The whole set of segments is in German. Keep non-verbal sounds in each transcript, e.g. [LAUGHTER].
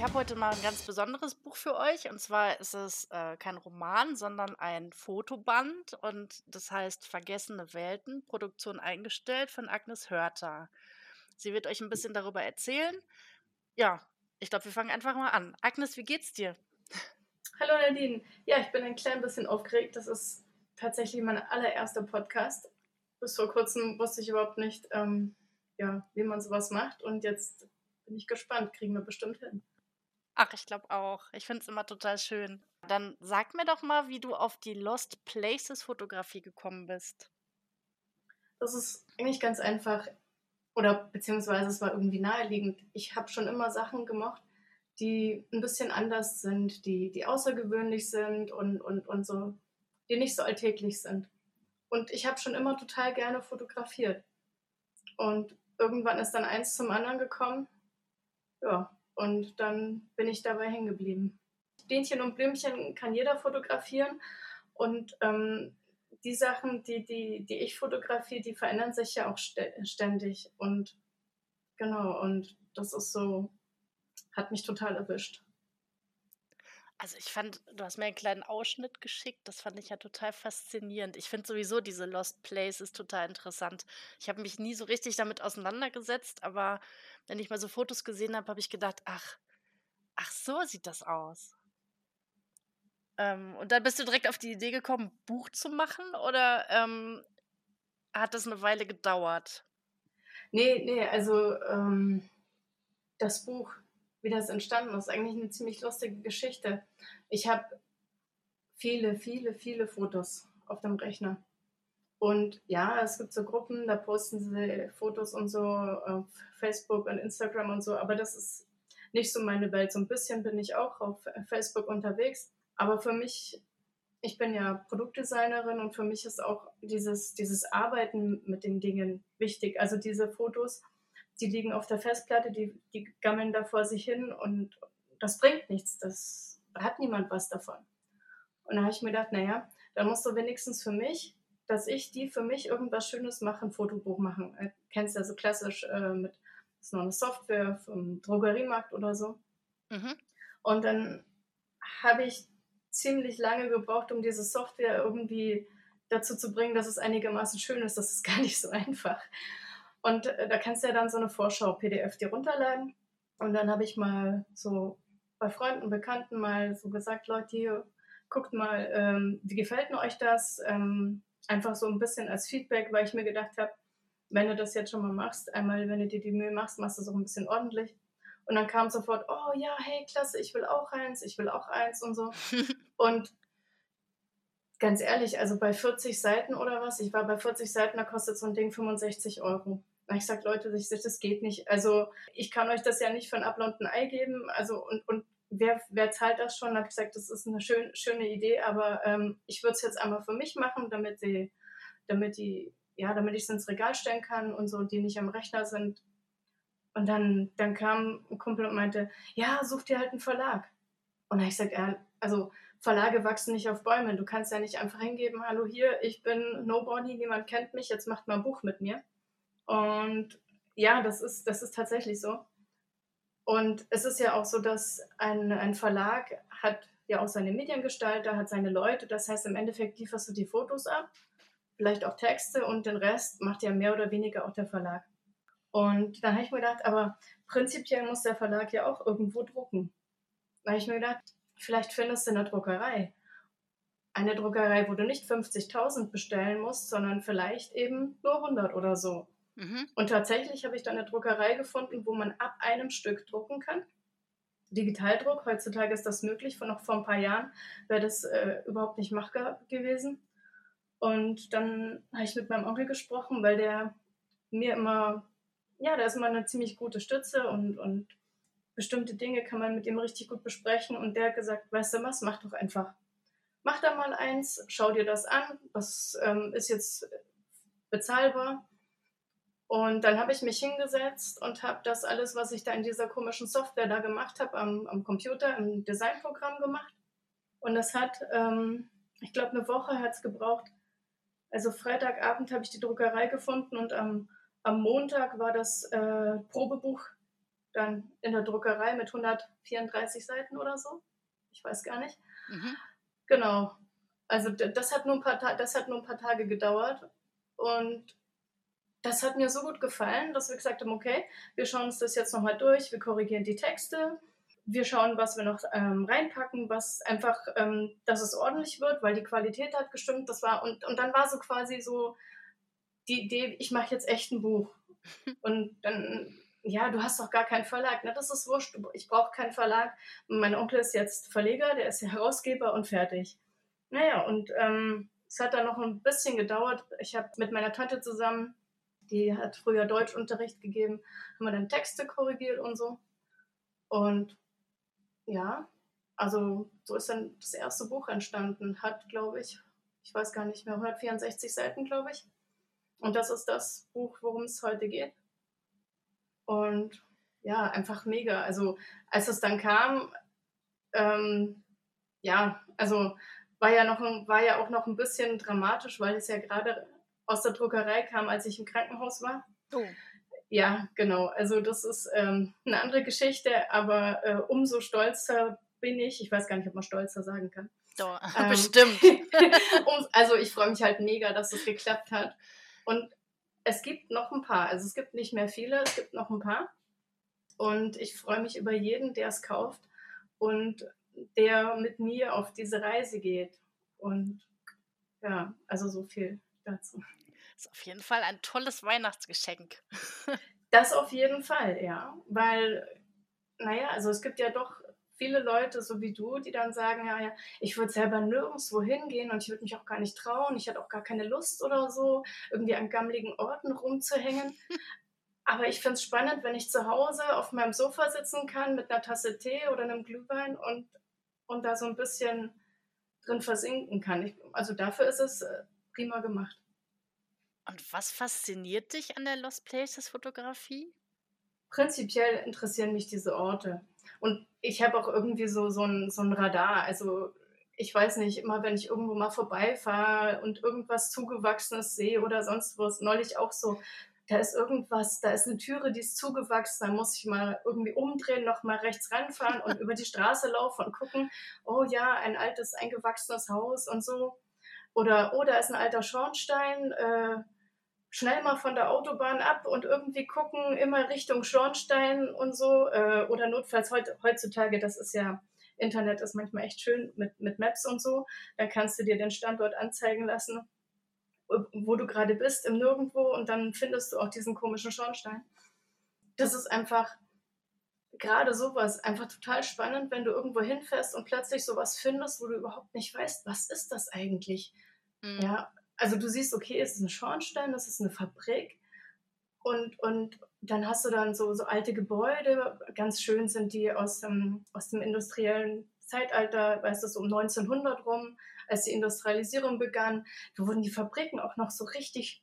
Ich habe heute mal ein ganz besonderes Buch für euch. Und zwar ist es äh, kein Roman, sondern ein Fotoband. Und das heißt Vergessene Welten, Produktion eingestellt von Agnes Hörter. Sie wird euch ein bisschen darüber erzählen. Ja, ich glaube, wir fangen einfach mal an. Agnes, wie geht's dir? Hallo Nadine. Ja, ich bin ein klein bisschen aufgeregt. Das ist tatsächlich mein allererster Podcast. Bis vor kurzem wusste ich überhaupt nicht, ähm, ja, wie man sowas macht. Und jetzt bin ich gespannt. Kriegen wir bestimmt hin. Ach, ich glaube auch. Ich finde es immer total schön. Dann sag mir doch mal, wie du auf die Lost Places Fotografie gekommen bist. Das ist eigentlich ganz einfach. Oder beziehungsweise es war irgendwie naheliegend. Ich habe schon immer Sachen gemocht, die ein bisschen anders sind, die, die außergewöhnlich sind und, und, und so, die nicht so alltäglich sind. Und ich habe schon immer total gerne fotografiert. Und irgendwann ist dann eins zum anderen gekommen. Ja, und dann bin ich dabei hängen geblieben. Dähnchen und Blümchen kann jeder fotografieren. Und ähm, die Sachen, die, die, die ich fotografiere, die verändern sich ja auch ständig. Und genau, und das ist so, hat mich total erwischt. Also ich fand, du hast mir einen kleinen Ausschnitt geschickt, das fand ich ja total faszinierend. Ich finde sowieso diese Lost Places total interessant. Ich habe mich nie so richtig damit auseinandergesetzt, aber wenn ich mal so Fotos gesehen habe, habe ich gedacht, ach, ach so sieht das aus. Ähm, und dann bist du direkt auf die Idee gekommen, ein Buch zu machen oder ähm, hat das eine Weile gedauert? Nee, nee, also ähm, das Buch wie das entstanden ist. Eigentlich eine ziemlich lustige Geschichte. Ich habe viele, viele, viele Fotos auf dem Rechner. Und ja, es gibt so Gruppen, da posten sie Fotos und so auf Facebook und Instagram und so, aber das ist nicht so meine Welt. So ein bisschen bin ich auch auf Facebook unterwegs, aber für mich, ich bin ja Produktdesignerin und für mich ist auch dieses, dieses Arbeiten mit den Dingen wichtig. Also diese Fotos, die liegen auf der Festplatte, die, die gammeln da vor sich hin und das bringt nichts. Das hat niemand was davon. Und da habe ich mir gedacht, naja, dann musst du wenigstens für mich, dass ich die für mich irgendwas Schönes mache, ein Fotobuch machen. Du äh, kennst ja so klassisch äh, mit, das ist noch eine Software vom Drogeriemarkt oder so. Mhm. Und dann habe ich ziemlich lange gebraucht, um diese Software irgendwie dazu zu bringen, dass es einigermaßen schön ist. Das ist [LAUGHS] gar nicht so einfach. Und äh, da kannst du ja dann so eine Vorschau-PDF dir runterladen. Und dann habe ich mal so bei Freunden, Bekannten mal so gesagt, Leute, hier, guckt mal, ähm, wie gefällt mir euch das? Ähm, einfach so ein bisschen als Feedback, weil ich mir gedacht habe, wenn du das jetzt schon mal machst, einmal, wenn du dir die Mühe machst, machst du es auch ein bisschen ordentlich. Und dann kam sofort, oh ja, hey, klasse, ich will auch eins, ich will auch eins und so. [LAUGHS] und ganz ehrlich, also bei 40 Seiten oder was, ich war bei 40 Seiten, da kostet so ein Ding 65 Euro. Ich sage, Leute, das geht nicht. Also ich kann euch das ja nicht und ein Ei geben. Also und, und wer, wer zahlt das schon? Da habe ich gesagt, das ist eine schön, schöne Idee, aber ähm, ich würde es jetzt einmal für mich machen, damit die, damit die, ja, damit ich es ins Regal stellen kann und so, die nicht am Rechner sind. Und dann, dann kam ein Kumpel und meinte, ja, such dir halt einen Verlag. Und da habe ich gesagt, ja, also Verlage wachsen nicht auf Bäumen. Du kannst ja nicht einfach hingeben, hallo hier, ich bin Nobody, niemand kennt mich, jetzt macht mal ein Buch mit mir. Und ja, das ist, das ist tatsächlich so. Und es ist ja auch so, dass ein, ein Verlag hat ja auch seine Mediengestalter, hat seine Leute. Das heißt, im Endeffekt lieferst du die Fotos ab, vielleicht auch Texte und den Rest macht ja mehr oder weniger auch der Verlag. Und dann habe ich mir gedacht, aber prinzipiell muss der Verlag ja auch irgendwo drucken. Da habe ich mir gedacht, vielleicht findest du eine Druckerei. Eine Druckerei, wo du nicht 50.000 bestellen musst, sondern vielleicht eben nur 100 oder so. Mhm. Und tatsächlich habe ich dann eine Druckerei gefunden, wo man ab einem Stück drucken kann. Digitaldruck, heutzutage ist das möglich, von noch vor ein paar Jahren wäre das äh, überhaupt nicht machbar gewesen. Und dann habe ich mit meinem Onkel gesprochen, weil der mir immer, ja, der ist immer eine ziemlich gute Stütze und, und bestimmte Dinge kann man mit ihm richtig gut besprechen. Und der hat gesagt, weißt du was, mach doch einfach. Mach da mal eins, schau dir das an, was ähm, ist jetzt bezahlbar und dann habe ich mich hingesetzt und habe das alles, was ich da in dieser komischen Software da gemacht habe, am, am Computer, im Designprogramm gemacht. Und das hat, ähm, ich glaube, eine Woche hat es gebraucht. Also Freitagabend habe ich die Druckerei gefunden und am, am Montag war das äh, Probebuch dann in der Druckerei mit 134 Seiten oder so. Ich weiß gar nicht. Mhm. Genau. Also das hat, nur ein paar das hat nur ein paar Tage gedauert. Und das hat mir so gut gefallen, dass wir gesagt haben, okay, wir schauen uns das jetzt nochmal durch, wir korrigieren die Texte, wir schauen, was wir noch ähm, reinpacken, was einfach, ähm, dass es ordentlich wird, weil die Qualität hat gestimmt. Das war und, und dann war so quasi so die Idee, ich mache jetzt echt ein Buch. [LAUGHS] Und dann, ja, du hast doch gar keinen Verlag. Ne? Das ist wurscht. Ich brauche keinen Verlag. Mein Onkel ist jetzt Verleger, der ist Herausgeber und fertig. Naja, und ähm, es hat dann noch ein bisschen gedauert. Ich habe mit meiner Tante zusammen, die hat früher Deutschunterricht gegeben, haben wir dann Texte korrigiert und so. Und ja, also so ist dann das erste Buch entstanden. Hat, glaube ich, ich weiß gar nicht mehr, 164 Seiten, glaube ich. Und das ist das Buch, worum es heute geht. Und ja, einfach mega. Also als es dann kam, ähm, ja, also war ja noch war ja auch noch ein bisschen dramatisch, weil es ja gerade aus der Druckerei kam, als ich im Krankenhaus war. Oh. Ja, genau. Also das ist ähm, eine andere Geschichte, aber äh, umso stolzer bin ich. Ich weiß gar nicht, ob man stolzer sagen kann. Doch, [LAUGHS] ähm, bestimmt. [LAUGHS] also ich freue mich halt mega, dass es geklappt hat. Und es gibt noch ein paar. Also es gibt nicht mehr viele, es gibt noch ein paar. Und ich freue mich über jeden, der es kauft und der mit mir auf diese Reise geht. Und ja, also so viel dazu ist auf jeden Fall ein tolles Weihnachtsgeschenk. [LAUGHS] das auf jeden Fall, ja. Weil, naja, also es gibt ja doch viele Leute, so wie du, die dann sagen, ja, ja, ich würde selber nirgendwo hingehen und ich würde mich auch gar nicht trauen, ich hätte auch gar keine Lust oder so, irgendwie an gammeligen Orten rumzuhängen. [LAUGHS] Aber ich finde es spannend, wenn ich zu Hause auf meinem Sofa sitzen kann mit einer Tasse Tee oder einem Glühwein und, und da so ein bisschen drin versinken kann. Ich, also dafür ist es äh, prima gemacht. Und was fasziniert dich an der Lost Places Fotografie? Prinzipiell interessieren mich diese Orte. Und ich habe auch irgendwie so, so, ein, so ein Radar. Also ich weiß nicht, immer wenn ich irgendwo mal vorbeifahre und irgendwas Zugewachsenes sehe oder sonst was, neulich auch so, da ist irgendwas, da ist eine Türe, die ist zugewachsen, da muss ich mal irgendwie umdrehen, noch mal rechts ranfahren und [LAUGHS] über die Straße laufen und gucken, oh ja, ein altes, eingewachsenes Haus und so. Oder, oh, da ist ein alter Schornstein, äh, schnell mal von der Autobahn ab und irgendwie gucken, immer Richtung Schornstein und so. Äh, oder notfalls heut, heutzutage, das ist ja, Internet ist manchmal echt schön mit, mit Maps und so. Da kannst du dir den Standort anzeigen lassen, wo du gerade bist, im Nirgendwo und dann findest du auch diesen komischen Schornstein. Das ist einfach gerade sowas einfach total spannend, wenn du irgendwo hinfährst und plötzlich sowas findest, wo du überhaupt nicht weißt, was ist das eigentlich? Mhm. Ja, also du siehst, okay, es ist ein Schornstein, das ist eine Fabrik und, und dann hast du dann so, so alte Gebäude, ganz schön sind die aus dem, aus dem industriellen Zeitalter, weißt du, so um 1900 rum, als die Industrialisierung begann, da wurden die Fabriken auch noch so richtig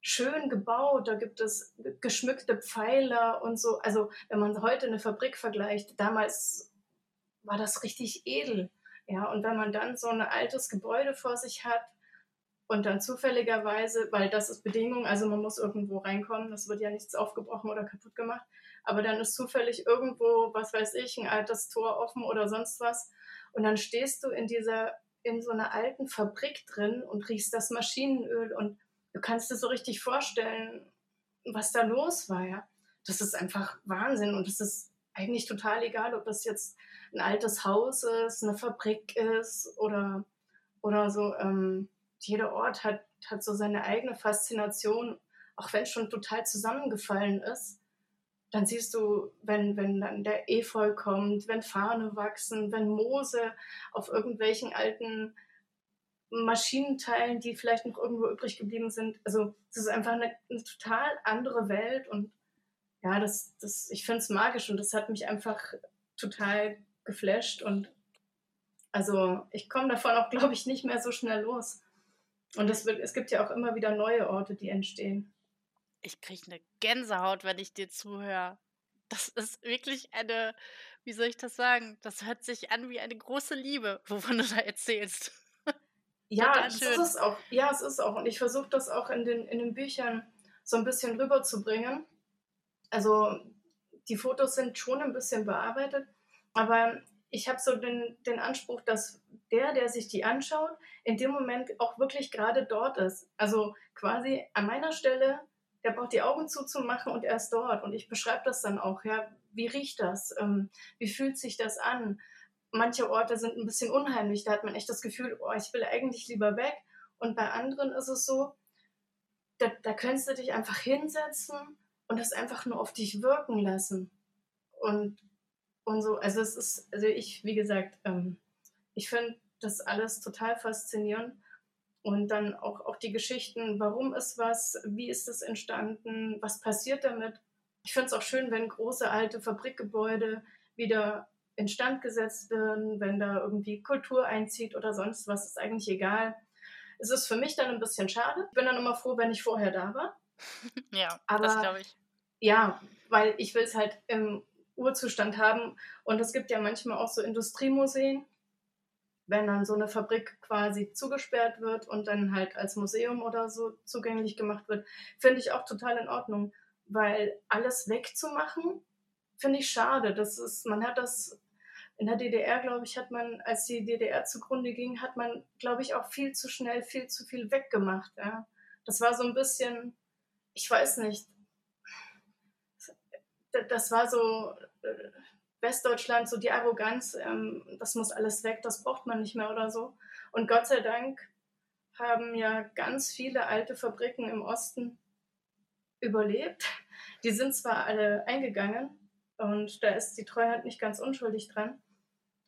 schön gebaut. Da gibt es geschmückte Pfeiler und so. Also wenn man heute eine Fabrik vergleicht, damals war das richtig edel. Ja, und wenn man dann so ein altes Gebäude vor sich hat, und dann zufälligerweise, weil das ist Bedingung, also man muss irgendwo reinkommen, das wird ja nichts aufgebrochen oder kaputt gemacht, aber dann ist zufällig irgendwo, was weiß ich, ein altes Tor offen oder sonst was und dann stehst du in dieser, in so einer alten Fabrik drin und riechst das Maschinenöl und du kannst dir so richtig vorstellen, was da los war, ja. Das ist einfach Wahnsinn und es ist eigentlich total egal, ob das jetzt ein altes Haus ist, eine Fabrik ist oder, oder so, ähm, jeder Ort hat, hat so seine eigene Faszination, auch wenn es schon total zusammengefallen ist. Dann siehst du, wenn, wenn dann der Efeu kommt, wenn Fahne wachsen, wenn Moose auf irgendwelchen alten Maschinenteilen, die vielleicht noch irgendwo übrig geblieben sind. Also es ist einfach eine, eine total andere Welt und ja, das, das, ich finde es magisch und das hat mich einfach total geflasht und also ich komme davon auch, glaube ich, nicht mehr so schnell los. Und es, wird, es gibt ja auch immer wieder neue Orte, die entstehen. Ich kriege eine Gänsehaut, wenn ich dir zuhöre. Das ist wirklich eine, wie soll ich das sagen? Das hört sich an wie eine große Liebe, [LAUGHS] wovon du da erzählst. [LAUGHS] Ja, das ist es auch. Ja, es ist auch. Und ich versuche das auch in den, in den Büchern so ein bisschen rüberzubringen. Also die Fotos sind schon ein bisschen bearbeitet, aber ich habe so den, den Anspruch, dass der, der sich die anschaut, in dem Moment auch wirklich gerade dort ist. Also quasi an meiner Stelle, der braucht die Augen zuzumachen und er ist dort. Und ich beschreibe das dann auch, ja, wie riecht das? Ähm, wie fühlt sich das an? Manche Orte sind ein bisschen unheimlich, da hat man echt das Gefühl, oh, ich will eigentlich lieber weg. Und bei anderen ist es so, da, da könntest du dich einfach hinsetzen und das einfach nur auf dich wirken lassen. Und, und so, also es ist, also ich, wie gesagt, ähm, ich finde das alles total faszinierend. Und dann auch, auch die Geschichten, warum ist was, wie ist es entstanden, was passiert damit. Ich finde es auch schön, wenn große alte Fabrikgebäude wieder instand gesetzt werden, wenn da irgendwie Kultur einzieht oder sonst was, ist eigentlich egal. Es ist für mich dann ein bisschen schade. Ich bin dann immer froh, wenn ich vorher da war. [LAUGHS] Ja, Aber, das glaube ich. Ja, weil ich will es halt im Urzustand haben. Und es gibt ja manchmal auch so Industriemuseen, wenn dann so eine Fabrik quasi zugesperrt wird und dann halt als Museum oder so zugänglich gemacht wird, finde ich auch total in Ordnung, weil alles wegzumachen, finde ich schade. Das ist, man hat das in der DDR, glaube ich, hat man, als die DDR zugrunde ging, hat man, glaube ich, auch viel zu schnell, viel zu viel weggemacht. Ja. Das war so ein bisschen, ich weiß nicht, das war so, Westdeutschland so die Arroganz, ähm, das muss alles weg, das braucht man nicht mehr oder so. Und Gott sei Dank haben ja ganz viele alte Fabriken im Osten überlebt. Die sind zwar alle eingegangen und da ist die Treuhand nicht ganz unschuldig dran,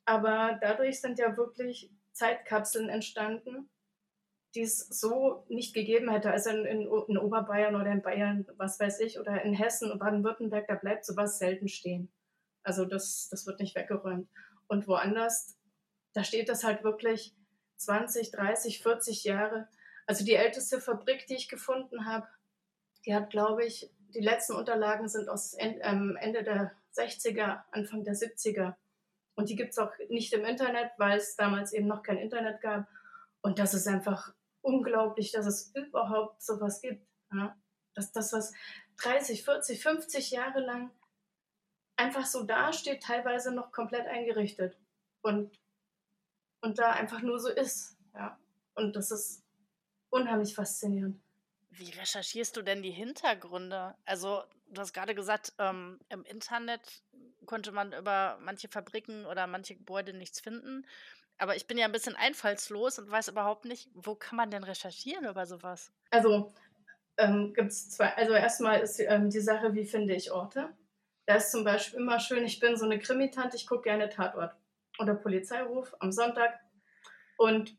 aber dadurch sind ja wirklich Zeitkapseln entstanden, die es so nicht gegeben hätte. Also in, in, in Oberbayern oder in Bayern, was weiß ich, oder in Hessen und Baden-Württemberg, da bleibt sowas selten stehen. Also das, das wird nicht weggeräumt. Und woanders, da steht das halt wirklich 20, 30, 40 Jahre. Also die älteste Fabrik, die ich gefunden habe, die hat, glaube ich, die letzten Unterlagen sind aus ähm, Ende der 60er, Anfang der 70er. Und die gibt es auch nicht im Internet, weil es damals eben noch kein Internet gab. Und das ist einfach unglaublich, dass es überhaupt sowas gibt. Ja? Dass das, was 30, 40, 50 Jahre lang einfach so dasteht, teilweise noch komplett eingerichtet und, und da einfach nur so ist. Ja. Und das ist unheimlich faszinierend. Wie recherchierst du denn die Hintergründe? Also, du hast gerade gesagt, ähm, im Internet konnte man über manche Fabriken oder manche Gebäude nichts finden. Aber ich bin ja ein bisschen einfallslos und weiß überhaupt nicht, wo kann man denn recherchieren über sowas? Also ähm, gibt es zwei. Also erstmal ist ähm, die Sache, wie finde ich Orte? Da ist zum Beispiel immer schön, ich bin so eine Krimitante, ich gucke gerne Tatort oder Polizeiruf am Sonntag und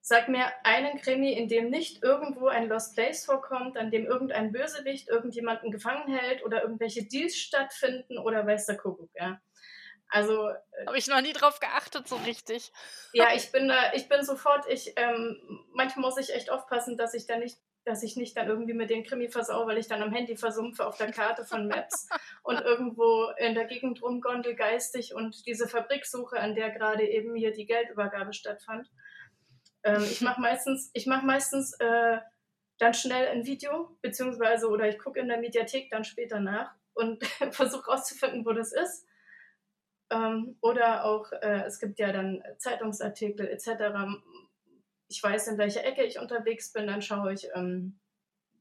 sag mir einen Krimi, in dem nicht irgendwo ein Lost Place vorkommt, an dem irgendein Bösewicht irgendjemanden gefangen hält oder irgendwelche Deals stattfinden oder weiß der Kuckuck, ja. Also. Äh, Habe ich noch nie drauf geachtet, so richtig. Ja, ich bin da, ich bin sofort, ich, ähm, manchmal muss ich echt aufpassen, dass ich da nicht dass ich nicht dann irgendwie mit den Krimi versau, weil ich dann am Handy versumpfe auf der Karte von Maps [LAUGHS] und irgendwo in der Gegend rumgondel geistig und diese Fabriksuche, an der gerade eben hier die Geldübergabe stattfand. Ähm, ich mache meistens, ich mache meistens äh, dann schnell ein Video, beziehungsweise oder ich gucke in der Mediathek dann später nach und [LAUGHS] versuche rauszufinden, wo das ist. Ähm, oder auch, äh, es gibt ja dann Zeitungsartikel etc ich weiß, in welcher Ecke ich unterwegs bin, dann schaue ich, ähm,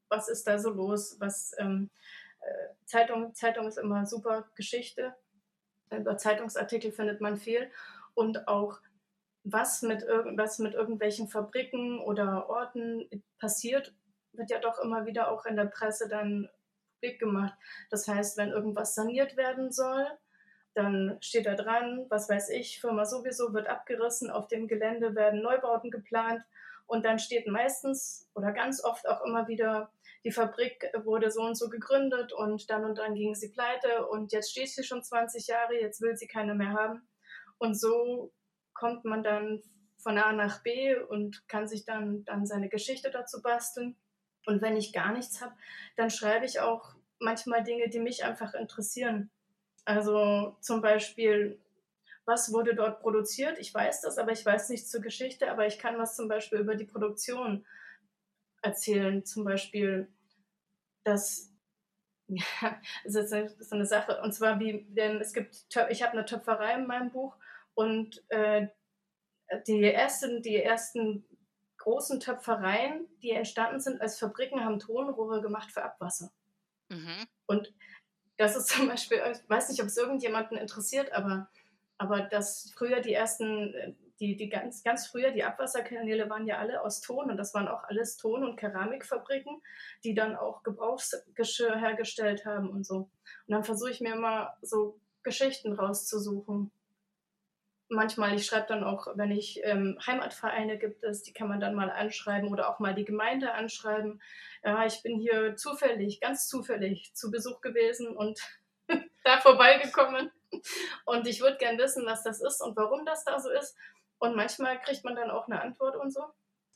was ist da so los, was ähm, äh, Zeitung, Zeitung ist immer super Geschichte. Über Zeitungsartikel findet man viel und auch was mit, was mit irgendwelchen Fabriken oder Orten passiert, wird ja doch immer wieder auch in der Presse dann publik gemacht. Das heißt, wenn irgendwas saniert werden soll, dann steht da dran, was weiß ich, Firma sowieso wird abgerissen, auf dem Gelände werden Neubauten geplant und dann steht meistens oder ganz oft auch immer wieder, die Fabrik wurde so und so gegründet und dann und dann ging sie pleite und jetzt steht sie schon 20 Jahre, jetzt will sie keine mehr haben. Und so kommt man dann von A nach B und kann sich dann, dann seine Geschichte dazu basteln. Und wenn ich gar nichts habe, dann schreibe ich auch manchmal Dinge, die mich einfach interessieren. Also zum Beispiel, was wurde dort produziert? Ich weiß das, aber ich weiß nichts zur Geschichte, aber ich kann was zum Beispiel über die Produktion erzählen. Zum Beispiel, dass [LAUGHS] Ja, das ist so eine Sache. Und zwar wie, denn es gibt, ich habe eine Töpferei in meinem Buch und äh, die ersten, die ersten großen Töpfereien, die entstanden sind als Fabriken, haben Tonrohre gemacht für Abwasser. Mhm. Und das ist zum Beispiel, ich weiß nicht, ob es irgendjemanden interessiert, aber, aber dass früher die ersten, die, die ganz, ganz früher, die Abwasserkanäle waren ja alle aus Ton und das waren auch alles Ton- und Keramikfabriken, die dann auch Gebrauchsgeschirr hergestellt haben und so. Und dann versuche ich mir immer so Geschichten rauszusuchen manchmal, ich schreibe dann auch, wenn ich ähm, Heimatvereine gibt es, die kann man dann mal anschreiben oder auch mal die Gemeinde anschreiben. Ja, ich bin hier zufällig, ganz zufällig zu Besuch gewesen und [LAUGHS] da vorbeigekommen. Und ich würde gern wissen, was das ist und warum das da so ist. Und manchmal kriegt man dann auch eine Antwort und so.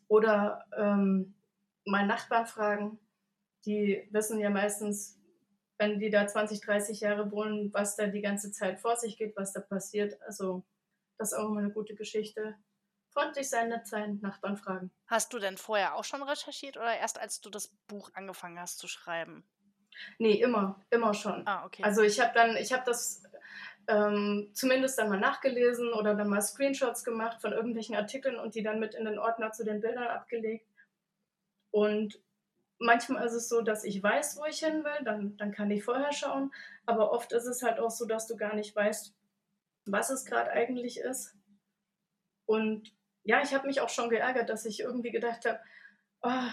Oder ähm, mal Nachbarn fragen. Die wissen ja meistens, wenn die da 20, 30 Jahre wohnen, was da die ganze Zeit vor sich geht, was da passiert. Also das ist auch immer eine gute Geschichte. Freundlich sein, nett sein, Nachbarn fragen. Hast du denn vorher auch schon recherchiert oder erst als du das Buch angefangen hast zu schreiben? Nee, immer, immer schon. Ah, okay. Also ich habe dann, ich habe das ähm, zumindest dann mal nachgelesen oder dann mal Screenshots gemacht von irgendwelchen Artikeln und die dann mit in den Ordner zu den Bildern abgelegt. Und manchmal ist es so, dass ich weiß, wo ich hin will, dann, dann kann ich vorher schauen. Aber oft ist es halt auch so, dass du gar nicht weißt, was es gerade eigentlich ist. Und ja, ich habe mich auch schon geärgert, dass ich irgendwie gedacht habe, oh,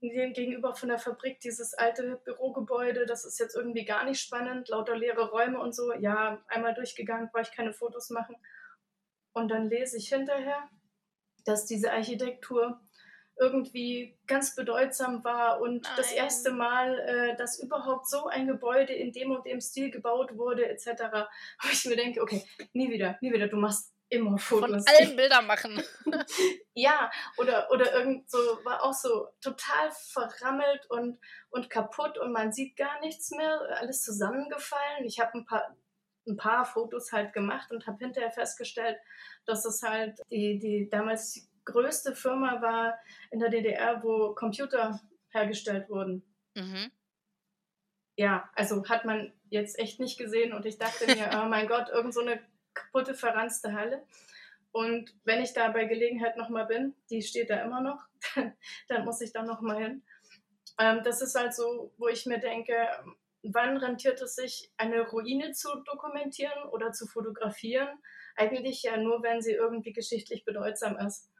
gegenüber von der Fabrik dieses alte Bürogebäude, das ist jetzt irgendwie gar nicht spannend, lauter leere Räume und so. Ja, einmal durchgegangen, brauche ich keine Fotos machen. Und dann lese ich hinterher, dass diese Architektur irgendwie ganz bedeutsam war und Nein. das erste Mal, äh, dass überhaupt so ein Gebäude in dem und dem Stil gebaut wurde, etc. [LAUGHS] Wo ich mir denke, okay, nie wieder, nie wieder, du machst immer Fotos. Von allen Bilder machen. [LAUGHS] ja, oder, oder irgend so, war auch so total verrammelt und, und kaputt und man sieht gar nichts mehr, alles zusammengefallen. Ich habe ein paar, ein paar Fotos halt gemacht und habe hinterher festgestellt, dass es halt die, die damals größte Firma war in der DDR, wo Computer hergestellt wurden. Mhm. Ja, also hat man jetzt echt nicht gesehen und ich dachte mir, [LAUGHS] oh mein Gott, irgend so eine kaputte, verranzte Halle. Und wenn ich da bei Gelegenheit nochmal bin, die steht da immer noch, [LAUGHS] dann muss ich da nochmal hin. Ähm, das ist halt so, wo ich mir denke, wann rentiert es sich, eine Ruine zu dokumentieren oder zu fotografieren? Eigentlich ja nur, wenn sie irgendwie geschichtlich bedeutsam ist.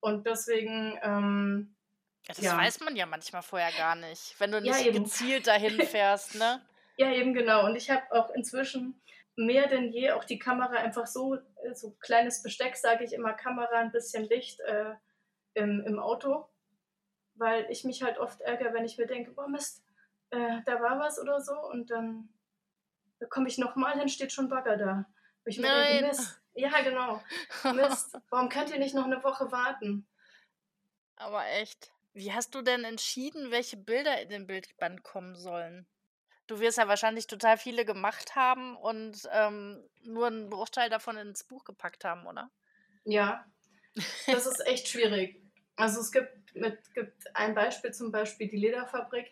Und deswegen. Ähm, ja, das ja. weiß man ja manchmal vorher gar nicht, wenn du nicht ja, gezielt dahin [LAUGHS] fährst, ne? ja, eben genau. Und ich habe auch inzwischen mehr denn je auch die Kamera einfach so, äh, so kleines Besteck, sage ich immer, Kamera, ein bisschen Licht äh, im, im Auto, weil ich mich halt oft ärgere, wenn ich mir denke, boah Mist, äh, da war was oder so und dann da komme ich nochmal hin, steht schon Bagger da. Wo ich mir Nein. denke, Mist, ja, genau. Mist, [LAUGHS] warum könnt ihr nicht noch eine Woche warten? Aber echt. Wie hast du denn entschieden, welche Bilder in den Bildband kommen sollen? Du wirst ja wahrscheinlich total viele gemacht haben und ähm, nur einen Bruchteil davon ins Buch gepackt haben, oder? Ja, das ist echt schwierig. Also es gibt, mit, gibt ein Beispiel, zum Beispiel die Lederfabrik.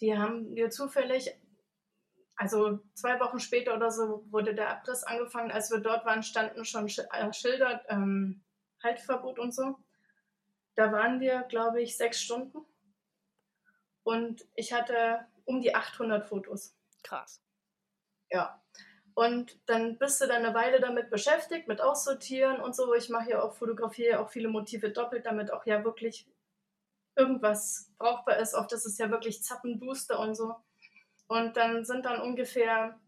Die haben mir zufällig also zwei Wochen später oder so wurde der Abriss angefangen. Als wir dort waren, standen schon äh, Schilder, ähm, Haltverbot und so. Da waren wir, glaube ich, sechs Stunden. Und ich hatte um die 800 Fotos. Krass. Ja. Und dann bist du dann eine Weile damit beschäftigt, mit Aussortieren und so. Ich mache ja auch, fotografiere auch viele Motive doppelt, damit auch ja wirklich irgendwas brauchbar ist. Oft ist es ja wirklich zappenduster und so. Und dann sind dann ungefähr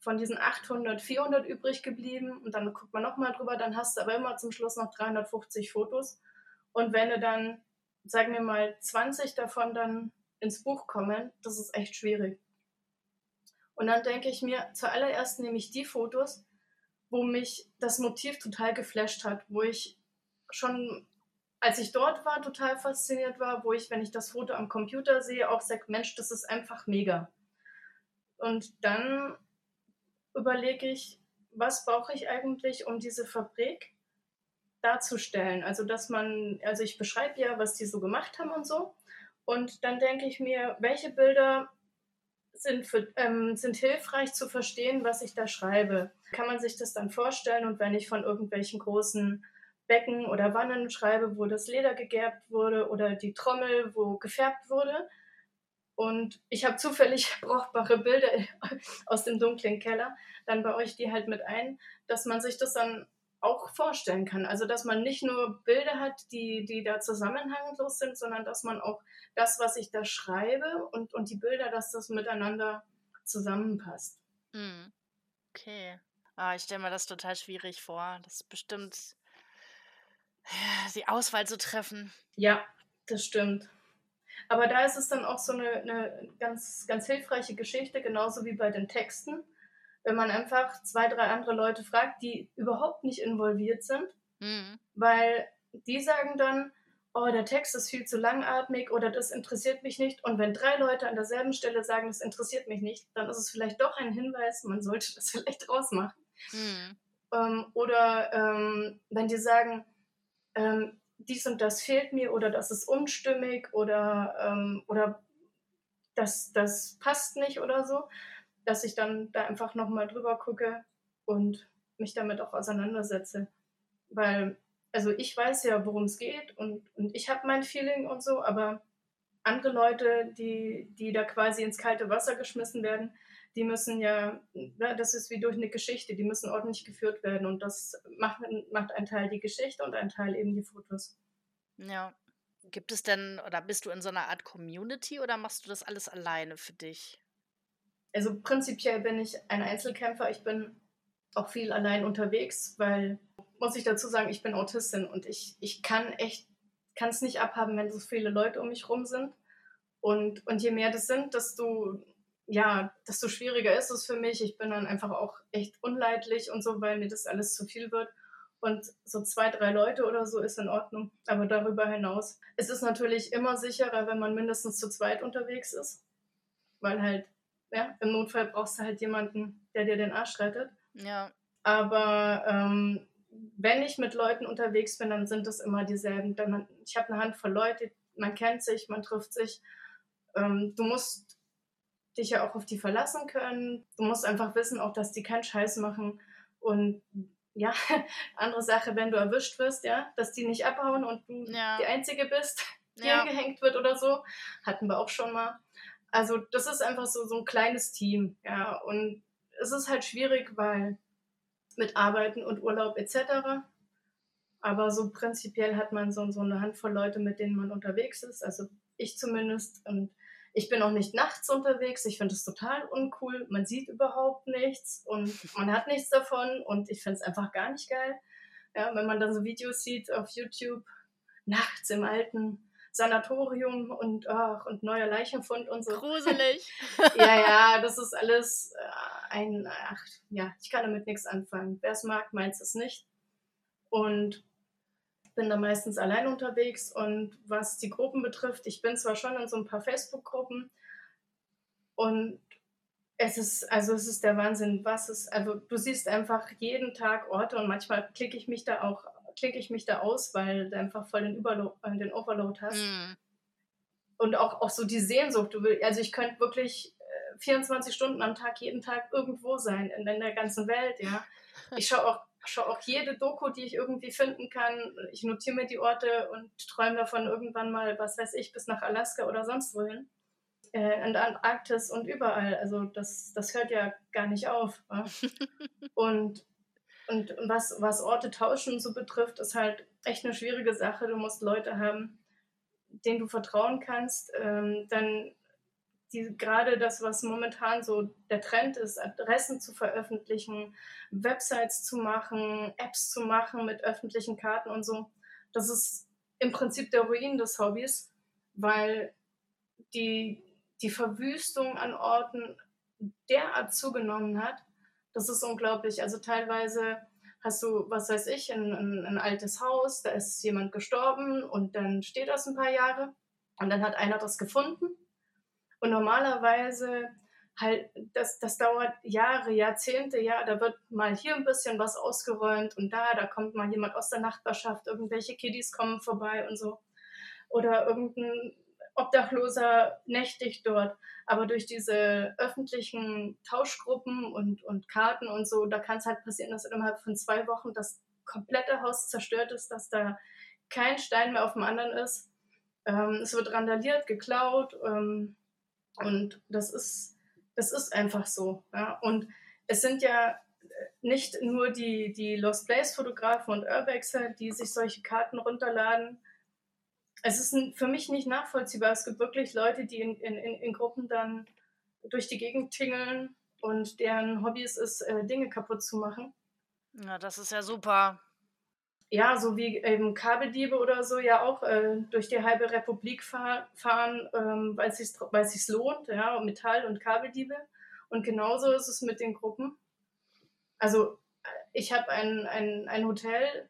von diesen 800 400 übrig geblieben. Und dann guckt man nochmal drüber, dann hast du aber immer zum Schluss noch 350 Fotos. Und wenn du dann, sagen wir mal, 20 davon dann ins Buch kommen, das ist echt schwierig. Und dann denke ich mir, zuallererst nehme ich die Fotos, wo mich das Motiv total geflasht hat, wo ich schon, als ich dort war, total fasziniert war, wo ich, wenn ich das Foto am Computer sehe, auch sage, Mensch, das ist einfach mega. Und dann überlege ich, was brauche ich eigentlich, um diese Fabrik darzustellen? Also, dass man, also ich beschreibe ja, was die so gemacht haben und so. Und dann denke ich mir, welche Bilder sind, für, ähm, sind hilfreich zu verstehen, was ich da schreibe. Kann man sich das dann vorstellen und wenn ich von irgendwelchen großen Becken oder Wannen schreibe, wo das Leder gegerbt wurde oder die Trommel, wo gefärbt wurde. Und ich habe zufällig [LAUGHS] brauchbare Bilder aus dem dunklen Keller, dann bei euch die halt mit ein, dass man sich das dann auch vorstellen kann. Also dass man nicht nur Bilder hat, die, die da zusammenhanglos sind, sondern dass man auch das, was ich da schreibe und, und die Bilder, dass das miteinander zusammenpasst. Hm. Okay. Ah, ich stelle mir das total schwierig vor. Das ist bestimmt die Auswahl zu treffen. Ja, das stimmt. Aber da ist es dann auch so eine, eine ganz, ganz hilfreiche Geschichte, genauso wie bei den Texten. Wenn man einfach zwei, drei andere Leute fragt, die überhaupt nicht involviert sind, mhm. weil die sagen dann, oh, der Text ist viel zu langatmig oder das interessiert mich nicht. Und wenn drei Leute an derselben Stelle sagen, das interessiert mich nicht, dann ist es vielleicht doch ein Hinweis, man sollte [LAUGHS] das vielleicht rausmachen. Mhm. Ähm, oder ähm, wenn die sagen, ähm, dies und das fehlt mir oder das ist unstimmig oder, ähm, oder das, das passt nicht oder so, dass ich dann da einfach nochmal drüber gucke und mich damit auch auseinandersetze. Weil, also ich weiß ja, worum es geht und, und ich habe mein Feeling und so, aber andere Leute, die, die da quasi ins kalte Wasser geschmissen werden, die müssen ja, na, das ist wie durch eine Geschichte, die müssen ordentlich geführt werden und das macht, macht ein Teil die Geschichte und ein Teil eben die Fotos. Ja. Gibt es denn, oder bist du in so einer Art Community oder machst du das alles alleine für dich? Also prinzipiell bin ich ein Einzelkämpfer. Ich bin auch viel allein unterwegs, weil, muss ich dazu sagen, ich bin Autistin und ich, ich kann echt, kann es nicht abhaben, wenn so viele Leute um mich rum sind. Und, und je mehr das sind, desto ja, desto schwieriger ist es für mich. Ich bin dann einfach auch echt unleidlich und so, weil mir das alles zu viel wird. Und so zwei, drei Leute oder so ist in Ordnung. Aber darüber hinaus. Es ist natürlich immer sicherer, wenn man mindestens zu zweit unterwegs ist. Weil halt, ja, im Notfall brauchst du halt jemanden, der dir den Arsch rettet. Ja. Aber ähm, wenn ich mit Leuten unterwegs bin, dann sind das immer dieselben. Dann, ich habe eine Handvoll Leute, man kennt sich, man trifft sich. Ähm, du musst dich ja auch auf die verlassen können. Du musst einfach wissen, auch dass die keinen Scheiß machen. Und ja, [LAUGHS] andere Sache, wenn du erwischt wirst, ja, dass die nicht abhauen und du ja. die Einzige bist, [LAUGHS] die ja. gehängt wird oder so. Hatten wir auch schon mal. Also das ist einfach so, so ein kleines Team, ja. Und es ist halt schwierig, weil mit Arbeiten und Urlaub etc. Aber so prinzipiell hat man so, so eine Handvoll Leute, mit denen man unterwegs ist. Also ich zumindest. Und ich bin auch nicht nachts unterwegs. Ich finde es total uncool. Man sieht überhaupt nichts und man hat nichts davon und ich finde es einfach gar nicht geil. Ja, wenn man dann so Videos sieht auf YouTube, nachts im alten Sanatorium und, ach, und neuer Leichenfund und so. Gruselig. [LAUGHS] ja, ja, [LAUGHS] das ist alles äh, ein, ach, ja, ich kann damit nichts anfangen. Wer es mag, meint es nicht. Und bin da meistens allein unterwegs und was die Gruppen betrifft, ich bin zwar schon in so ein paar Facebook-Gruppen und es ist, also es ist der Wahnsinn, was es, also du siehst einfach jeden Tag Orte und manchmal klicke ich mich da auch, klicke ich mich da aus, weil du einfach voll den, Überlo äh, den Overload hast. Mm. Und auch, auch so die Sehnsucht, du will, also ich könnte wirklich 24 äh, Stunden am Tag, jeden Tag irgendwo sein, in, in der ganzen Welt, ja. Ich schaue auch schaue auch jede Doku, die ich irgendwie finden kann. Ich notiere mir die Orte und träume davon irgendwann mal, was weiß ich, bis nach Alaska oder sonst wohin. Äh, in der Antarktis und überall. Also das, das hört ja gar nicht auf. [LAUGHS] und und was, was Orte tauschen so betrifft, ist halt echt eine schwierige Sache. Du musst Leute haben, denen du vertrauen kannst. Ähm, dann die, gerade das, was momentan so der Trend ist, Adressen zu veröffentlichen, Websites zu machen, Apps zu machen mit öffentlichen Karten und so, das ist im Prinzip der Ruin des Hobbys, weil die, die Verwüstung an Orten derart zugenommen hat, das ist unglaublich. Also teilweise hast du, was weiß ich, ein, ein, ein altes Haus, da ist jemand gestorben und dann steht das ein paar Jahre und dann hat einer das gefunden und normalerweise halt, das, das dauert Jahre, Jahrzehnte, ja, da wird mal hier ein bisschen was ausgeräumt und da, da kommt mal jemand aus der Nachbarschaft, irgendwelche Kiddies kommen vorbei und so. Oder irgendein Obdachloser nächtigt dort. Aber durch diese öffentlichen Tauschgruppen und, und Karten und so, da kann es halt passieren, dass innerhalb von zwei Wochen das komplette Haus zerstört ist, dass da kein Stein mehr auf dem anderen ist. Ähm, es wird randaliert, geklaut ähm, und das ist, das ist einfach so. Ja? Und es sind ja nicht nur die, die Lost Place Fotografen und Urbexer, die sich solche Karten runterladen. Es ist für mich nicht nachvollziehbar. Es gibt wirklich Leute, die in, in, in Gruppen dann durch die Gegend tingeln und deren Hobby es ist, äh, Dinge kaputt zu machen. Ja, das ist ja super. Ja, so wie eben Kabeldiebe oder so ja auch äh, durch die halbe Republik fahr fahren, ähm, weil es sich lohnt, ja, Metall- und Kabeldiebe. Und genauso ist es mit den Gruppen. Also ich habe ein, ein, ein Hotel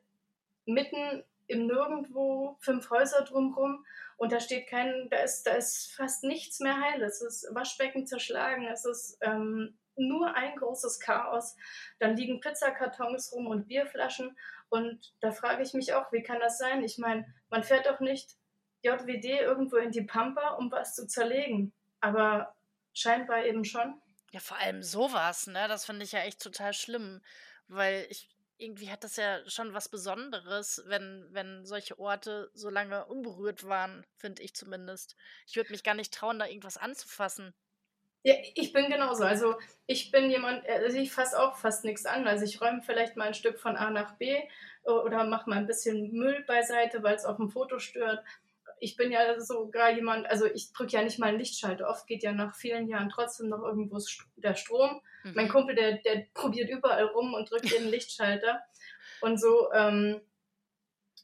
mitten im Nirgendwo, fünf Häuser drumherum und da steht kein, da ist, da ist fast nichts mehr heil. Es ist Waschbecken zerschlagen, es ist ähm, nur ein großes Chaos. Dann liegen Pizzakartons rum und Bierflaschen und da frage ich mich auch, wie kann das sein? Ich meine, man fährt doch nicht JWD irgendwo in die Pampa, um was zu zerlegen, aber scheinbar eben schon. Ja, vor allem sowas, ne? Das finde ich ja echt total schlimm, weil ich irgendwie hat das ja schon was Besonderes, wenn, wenn solche Orte so lange unberührt waren, finde ich zumindest. Ich würde mich gar nicht trauen, da irgendwas anzufassen. Ja, ich bin genauso. Also ich bin jemand, also ich fasse auch fast nichts an. Also ich räume vielleicht mal ein Stück von A nach B oder mache mal ein bisschen Müll beiseite, weil es auf dem Foto stört ich bin ja sogar jemand, also ich drücke ja nicht mal einen Lichtschalter. Oft geht ja nach vielen Jahren trotzdem noch irgendwo der Strom. Mhm. Mein Kumpel, der, der probiert überall rum und drückt den Lichtschalter. Und so, ähm,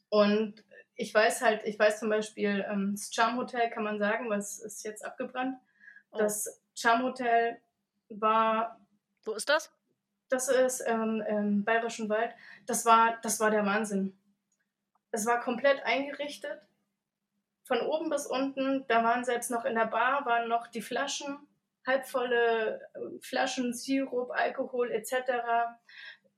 und ich weiß halt, ich weiß zum Beispiel, ähm, das Charm Hotel kann man sagen, was ist jetzt abgebrannt. Oh. Das Charm Hotel war. Wo ist das? Das ist ähm, im Bayerischen Wald. Das war, das war der Wahnsinn. Es war komplett eingerichtet von oben bis unten, da waren selbst noch in der Bar, waren noch die Flaschen, halbvolle äh, Flaschen, Sirup, Alkohol etc.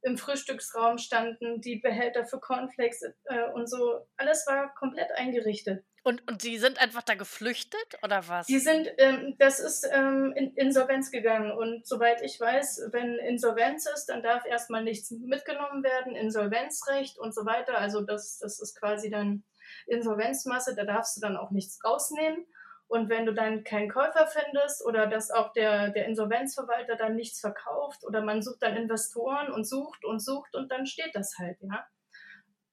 Im Frühstücksraum standen die Behälter für Cornflakes äh, und so. Alles war komplett eingerichtet. Und, und die sind einfach da geflüchtet oder was? Die sind, ähm, das ist ähm, in Insolvenz gegangen. Und soweit ich weiß, wenn Insolvenz ist, dann darf erstmal nichts mitgenommen werden, Insolvenzrecht und so weiter. Also das, das ist quasi dann Insolvenzmasse, da darfst du dann auch nichts rausnehmen. Und wenn du dann keinen Käufer findest oder dass auch der, der Insolvenzverwalter dann nichts verkauft oder man sucht dann Investoren und sucht und sucht und dann steht das halt, ja.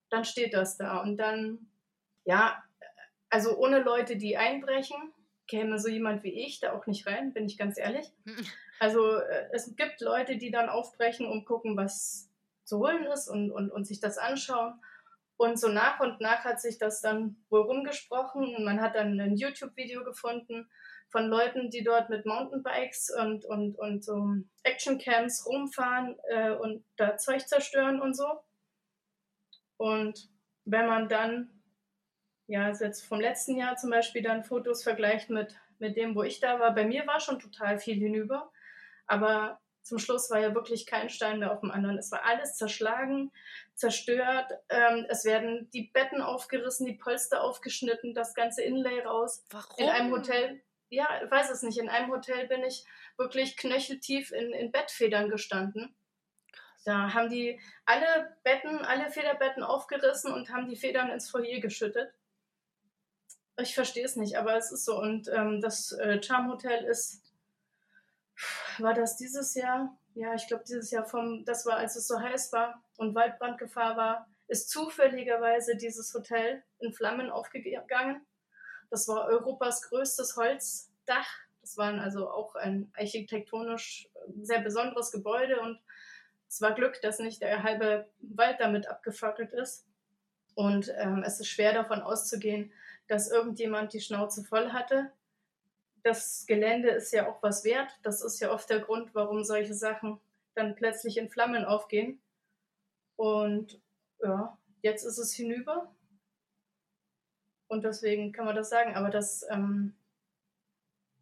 Dann steht das da. Und dann, ja, also ohne Leute, die einbrechen, käme so jemand wie ich da auch nicht rein, bin ich ganz ehrlich. [LAUGHS] Also äh, es gibt Leute, die dann aufbrechen und gucken, was zu holen ist und, und, und sich das anschauen. Und so nach und nach hat sich das dann wohl rumgesprochen. Man hat dann ein YouTube-Video gefunden von Leuten, die dort mit Mountainbikes und, und, und so Actioncams rumfahren äh, und da Zeug zerstören und so. Und wenn man dann, ja, jetzt vom letzten Jahr zum Beispiel dann Fotos vergleicht mit, mit dem, wo ich da war, bei mir war schon total viel hinüber. Aber zum Schluss war ja wirklich kein Stein mehr auf dem anderen. Es war alles zerschlagen, zerstört. Ähm, es werden die Betten aufgerissen, die Polster aufgeschnitten, das ganze Inlay raus. Warum? In einem Hotel, ja, ich weiß es nicht. In einem Hotel bin ich wirklich knöcheltief in, in Bettfedern gestanden. Da haben die alle Betten, alle Federbetten aufgerissen und haben die Federn ins Foyer geschüttet. Ich verstehe es nicht, aber es ist so. Und ähm, das äh, Charm Hotel ist war das dieses Jahr? Ja, ich glaube dieses Jahr vom, das war, als es so heiß war und Waldbrandgefahr war, ist zufälligerweise dieses Hotel in Flammen aufgegangen. Das war Europas größtes Holzdach. Das war also auch ein architektonisch sehr besonderes Gebäude und es war Glück, dass nicht der halbe Wald damit abgefackelt ist. Und ähm, es ist schwer davon auszugehen, dass irgendjemand die Schnauze voll hatte das Gelände ist ja auch was wert. Das ist ja oft der Grund, warum solche Sachen dann plötzlich in Flammen aufgehen. Und ja, jetzt ist es hinüber. Und deswegen kann man das sagen. Aber das, ähm,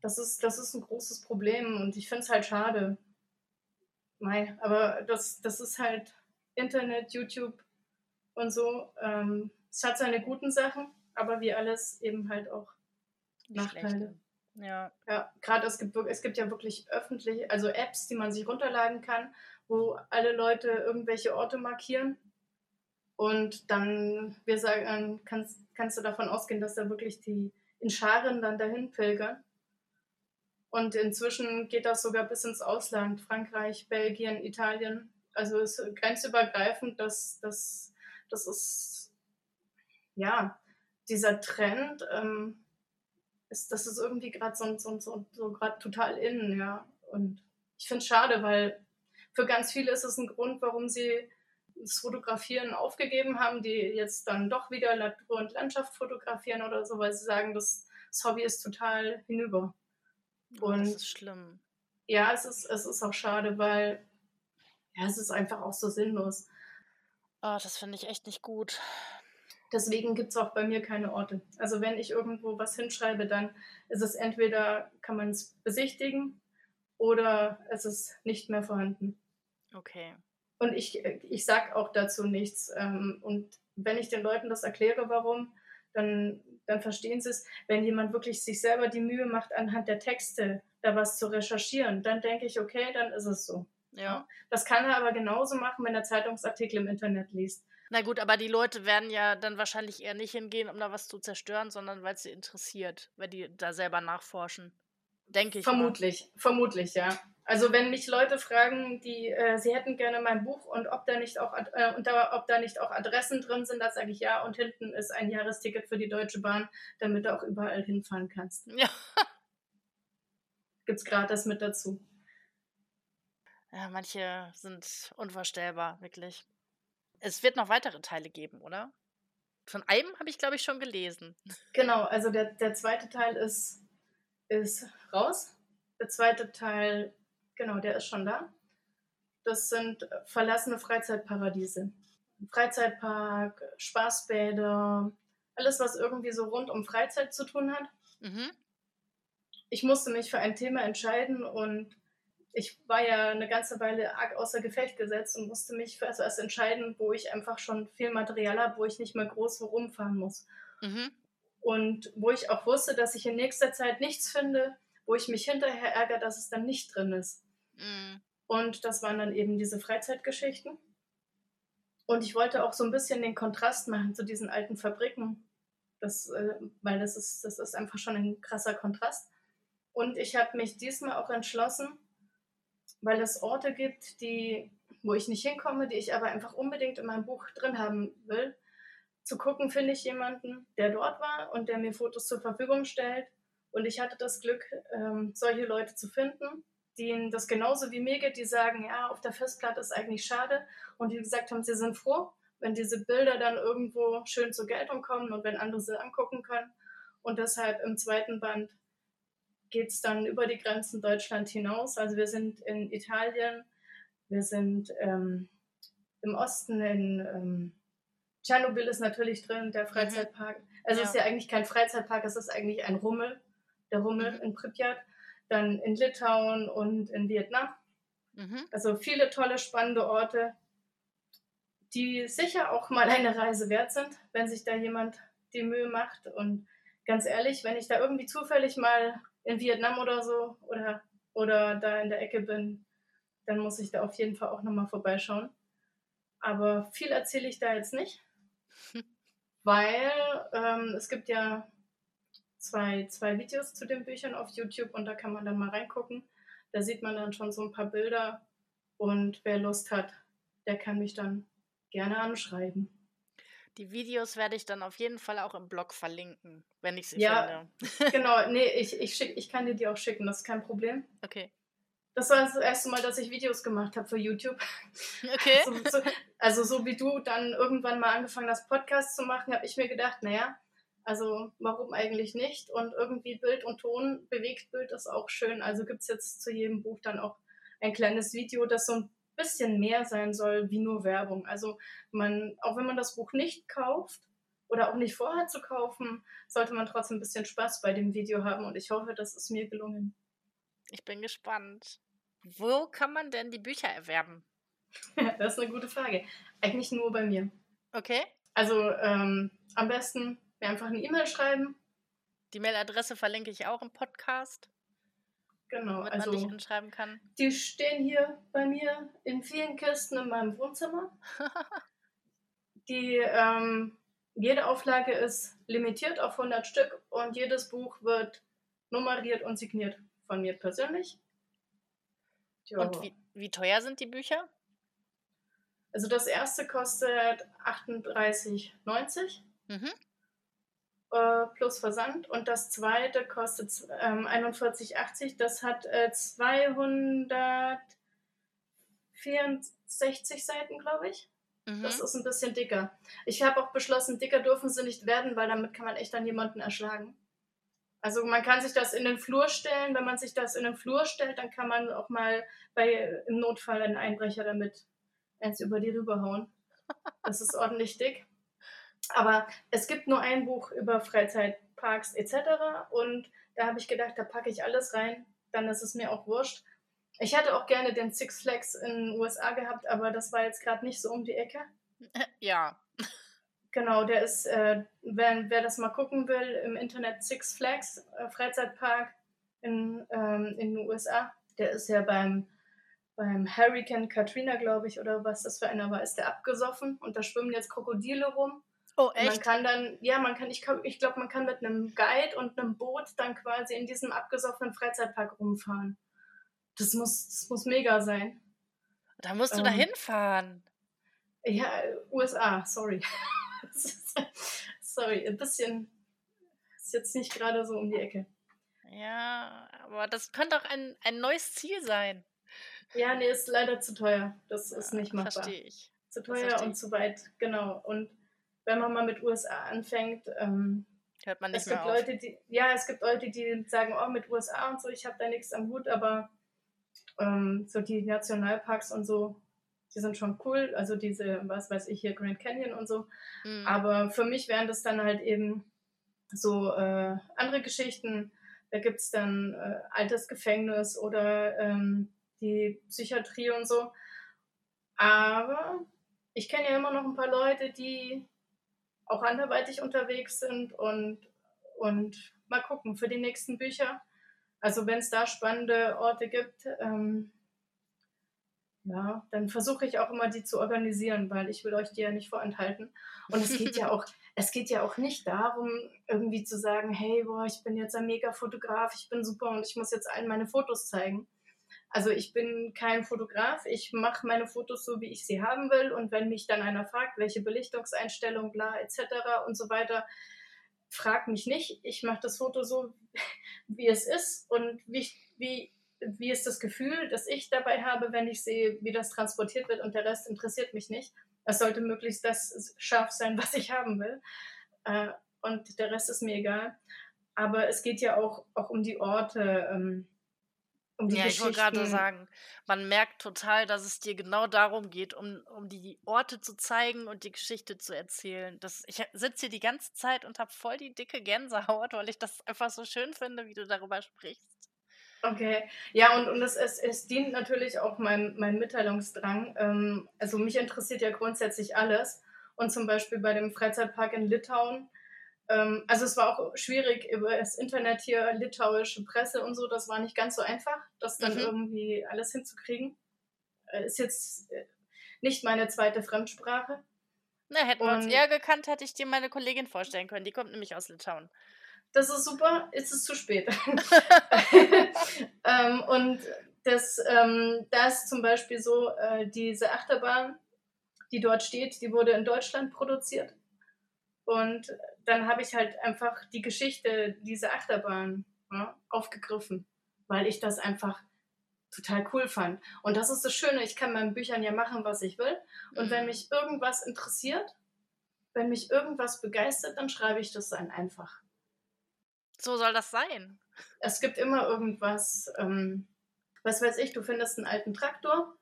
das, ist, das ist ein großes Problem und ich finde es halt schade. Mei, aber das, das ist halt Internet, YouTube und so. Ähm, es hat seine guten Sachen, aber wie alles eben halt auch Nachteile. Ja. Ja, gerade es gibt, es gibt ja wirklich öffentlich, also Apps, die man sich runterladen kann, wo alle Leute irgendwelche Orte markieren. Und dann, wir sagen, kannst, kannst du davon ausgehen, dass da wirklich die in Scharen dann dahin pilgern. Und inzwischen geht das sogar bis ins Ausland, Frankreich, Belgien, Italien. Also es ist grenzübergreifend, dass das, das ist, ja, dieser Trend, ähm, ist, das ist irgendwie gerade so, so, so, so gerade total innen, ja. Und ich finde es schade, weil für ganz viele ist es ein Grund, warum sie das Fotografieren aufgegeben haben, die jetzt dann doch wieder Natur und Landschaft fotografieren oder so, weil sie sagen, das, das Hobby ist total hinüber. Oh, und das ist schlimm. Ja, es ist, es ist auch schade, weil ja, es ist einfach auch so sinnlos. Oh, das finde ich echt nicht gut. Deswegen gibt es auch bei mir keine Orte. Also wenn ich irgendwo was hinschreibe, dann ist es entweder, kann man es besichtigen oder es ist nicht mehr vorhanden. Okay. Und ich, ich sage auch dazu nichts. Ähm, und wenn ich den Leuten das erkläre, warum, dann, dann verstehen sie es. Wenn jemand wirklich sich selber die Mühe macht, anhand der Texte da was zu recherchieren, dann denke ich, okay, dann ist es so. Ja. Das kann er aber genauso machen, wenn er Zeitungsartikel im Internet liest. Na gut, aber die Leute werden ja dann wahrscheinlich eher nicht hingehen, um da was zu zerstören, sondern weil es sie interessiert, weil die da selber nachforschen. Denke ich. Vermutlich, mal. vermutlich, ja. Also wenn mich Leute fragen, die äh, sie hätten gerne mein Buch und ob da nicht auch äh, und da, ob da nicht auch Adressen drin sind, da sage ich ja und hinten ist ein Jahresticket für die Deutsche Bahn, damit du auch überall hinfahren kannst. [LAUGHS] Ja. Gibt's gratis mit dazu. Ja, manche sind unvorstellbar, wirklich. Es wird noch weitere Teile geben, oder? Von einem habe ich, glaube ich, schon gelesen. Genau, also der, der zweite Teil ist, ist raus. Der zweite Teil, genau, der ist schon da. Das sind verlassene Freizeitparadiese. Freizeitpark, Spaßbäder, alles, was irgendwie so rund um Freizeit zu tun hat. Mhm. Ich musste mich für ein Thema entscheiden und ich war ja eine ganze Weile arg außer Gefecht gesetzt und musste mich für etwas entscheiden, wo ich einfach schon viel Material habe, wo ich nicht mehr groß rumfahren muss. Mhm. Und wo ich auch wusste, dass ich in nächster Zeit nichts finde, wo ich mich hinterher ärgere, dass es dann nicht drin ist. Mhm. Und das waren dann eben diese Freizeitgeschichten. Und ich wollte auch so ein bisschen den Kontrast machen zu diesen alten Fabriken, das, äh, weil das ist, das ist einfach schon ein krasser Kontrast. Und ich habe mich diesmal auch entschlossen, weil es Orte gibt, die, wo ich nicht hinkomme, die ich aber einfach unbedingt in meinem Buch drin haben will. Zu gucken, finde ich jemanden, der dort war und der mir Fotos zur Verfügung stellt. Und ich hatte das Glück, ähm, solche Leute zu finden, denen das genauso wie mir geht, die sagen, ja, auf der Festplatte ist eigentlich schade. Und die gesagt haben, sie sind froh, wenn diese Bilder dann irgendwo schön zur Geltung kommen und wenn andere sie angucken können. Und deshalb im zweiten Band geht es dann über die Grenzen Deutschland hinaus. Also wir sind in Italien, wir sind ähm, im Osten in ähm, Tschernobyl ist natürlich drin, der mhm. Freizeitpark. Also ja. es ist ja eigentlich kein Freizeitpark, es ist eigentlich ein Rummel, der Rummel mhm. in Pripyat. Dann in Litauen und in Vietnam. Mhm. Also viele tolle, spannende Orte, die sicher auch mal eine Reise wert sind, wenn sich da jemand die Mühe macht. Und ganz ehrlich, wenn ich da irgendwie zufällig mal in Vietnam oder so oder, oder da in der Ecke bin, dann muss ich da auf jeden Fall auch nochmal vorbeischauen. Aber viel erzähle ich da jetzt nicht, [LAUGHS] weil ähm, es gibt ja zwei, zwei Videos zu den Büchern auf YouTube und da kann man dann mal reingucken. Da sieht man dann schon so ein paar Bilder und wer Lust hat, der kann mich dann gerne anschreiben. Die Videos werde ich dann auf jeden Fall auch im Blog verlinken, wenn ich sie ja, finde. [LAUGHS] genau, nee, ich, ich, schick, ich kann dir die auch schicken, das ist kein Problem. Okay. Das war das erste Mal, dass ich Videos gemacht habe für YouTube. [LAUGHS] Okay. so, so, also so wie du dann irgendwann mal angefangen hast, Podcasts zu machen, habe ich mir gedacht, naja, also warum eigentlich nicht? Und irgendwie Bild und Ton, Bewegtbild ist auch schön. Also gibt es jetzt zu jedem Buch dann auch ein kleines Video, das so ein bisschen mehr sein soll wie nur Werbung. Also man, auch wenn man das Buch nicht kauft oder auch nicht vorhat zu kaufen, sollte man trotzdem ein bisschen Spaß bei dem Video haben und ich hoffe, das ist mir gelungen. Ich bin gespannt. Wo kann man denn die Bücher erwerben? [LAUGHS] das ist eine gute Frage. Eigentlich nur bei mir. Okay. Also ähm, am besten mir einfach eine E-Mail schreiben. Die Mailadresse verlinke ich auch im Podcast. Genau, damit also, man dich anschreiben kann. Die stehen hier bei mir in vielen Kisten in meinem Wohnzimmer. [LAUGHS] die ähm, jede Auflage ist limitiert auf 100 Stück und jedes Buch wird nummeriert und signiert von mir persönlich. Jo. Und wie, wie teuer sind die Bücher? Also das erste kostet 38,90 mhm. Äh, plus Versand und das zweite kostet ähm, 41,80. Das hat äh, 264 Seiten, glaube ich. Mhm. Das ist ein bisschen dicker. Ich habe auch beschlossen, dicker dürfen sie nicht werden, weil damit kann man echt dann jemanden erschlagen. Also man kann sich das in den Flur stellen. Wenn man sich das in den Flur stellt, dann kann man auch mal bei im Notfall einen Einbrecher damit eins über die rüberhauen. Das ist ordentlich dick. Aber es gibt nur ein Buch über Freizeitparks etc. Und da habe ich gedacht, da packe ich alles rein. Dann ist es mir auch wurscht. Ich hätte auch gerne den Six Flags in den USA gehabt, aber das war jetzt gerade nicht so um die Ecke. [LAUGHS] Ja. Genau, der ist, äh, wer, wer das mal gucken will, im Internet Six Flags äh, Freizeitpark in, ähm, in den USA. Der ist ja beim, beim Hurricane Katrina, glaube ich, oder was das für einer war, ist der abgesoffen und da schwimmen jetzt Krokodile rum. Oh, echt? man kann dann, ja, man kann, ich, ich glaube, man kann mit einem Guide und einem Boot dann quasi in diesem abgesoffenen Freizeitpark rumfahren. Das muss, das muss mega sein. Da musst du ähm, da hinfahren. Ja, USA, sorry. [LAUGHS] sorry, ein bisschen ist jetzt nicht gerade so um die Ecke. Ja, aber das könnte auch ein, ein neues Ziel sein. Ja, nee, ist leider zu teuer. Das ist nicht machbar. Verstehe ich. Zu teuer und zu weit, genau. Und wenn man mal mit USA anfängt, ähm, hört man nicht es gibt mehr Leute, die, ja, es gibt Leute, die sagen, oh, mit USA und so, ich habe da nichts am Hut, aber ähm, so die Nationalparks und so, die sind schon cool. Also diese, was weiß ich hier, Grand Canyon und so. Mhm. Aber für mich wären das dann halt eben so äh, andere Geschichten. Da gibt es dann äh, altes Gefängnis oder ähm, die Psychiatrie und so. Aber ich kenne ja immer noch ein paar Leute, die auch anderweitig unterwegs sind und, und mal gucken für die nächsten Bücher also wenn es da spannende Orte gibt, ähm, ja, dann versuche ich auch immer, die zu organisieren, weil ich will euch die ja nicht vorenthalten. Und es geht ja [LAUGHS] auch, es geht ja auch nicht darum, irgendwie zu sagen, hey, boah, ich bin jetzt ein Mega-Fotograf, ich bin super und ich muss jetzt allen meine Fotos zeigen. Also ich bin kein Fotograf, ich mache meine Fotos so, wie ich sie haben will. Und wenn mich dann einer fragt, welche Belichtungseinstellung, bla, etc. und so weiter, frag mich nicht. Ich mache das Foto so, [LAUGHS] wie es ist und wie, wie, wie ist das Gefühl, das ich dabei habe, wenn ich sehe, wie das transportiert wird und der Rest interessiert mich nicht. Es sollte möglichst das scharf sein, [LAUGHS] was ich haben will. Äh, und der Rest ist mir egal. Aber es geht ja auch, auch um die Orte. Um ja, ich wollte gerade sagen, man merkt total, dass es dir genau darum geht, um, um die Orte zu zeigen und die Geschichte zu erzählen. Das, ich sitze hier die ganze Zeit und habe voll die dicke Gänsehaut, [LAUGHS] weil ich das einfach so schön finde, wie du darüber sprichst. Okay, ja, und, und es, es, es dient natürlich auch meinem, meinem Mitteilungsdrang. Ähm, also mich interessiert ja grundsätzlich alles. Und zum Beispiel bei dem Freizeitpark in Litauen also es war auch schwierig über das Internet hier, litauische Presse und so, das war nicht ganz so einfach, das dann mhm. irgendwie alles hinzukriegen. Äh, ist jetzt äh, nicht meine zweite Fremdsprache. Na, hätten und wir uns eher gekannt, hätte ich dir meine Kollegin vorstellen können. Die kommt nämlich aus Litauen. Das ist super, ist es zu spät. [LAUGHS] [LAUGHS] ähm, und das, ähm, da ist zum Beispiel so, äh, diese Achterbahn, die dort steht, die wurde in Deutschland produziert. Und dann habe ich halt einfach die Geschichte dieser Achterbahn ja, aufgegriffen, weil ich das einfach total cool fand. Und das ist das Schöne, ich kann meinen Büchern ja machen, was ich will. Und wenn mhm. mich irgendwas interessiert, wenn mich irgendwas begeistert, dann schreibe ich das dann einfach. So soll das sein. Es gibt immer irgendwas, ähm, was weiß ich, du findest einen alten Traktor,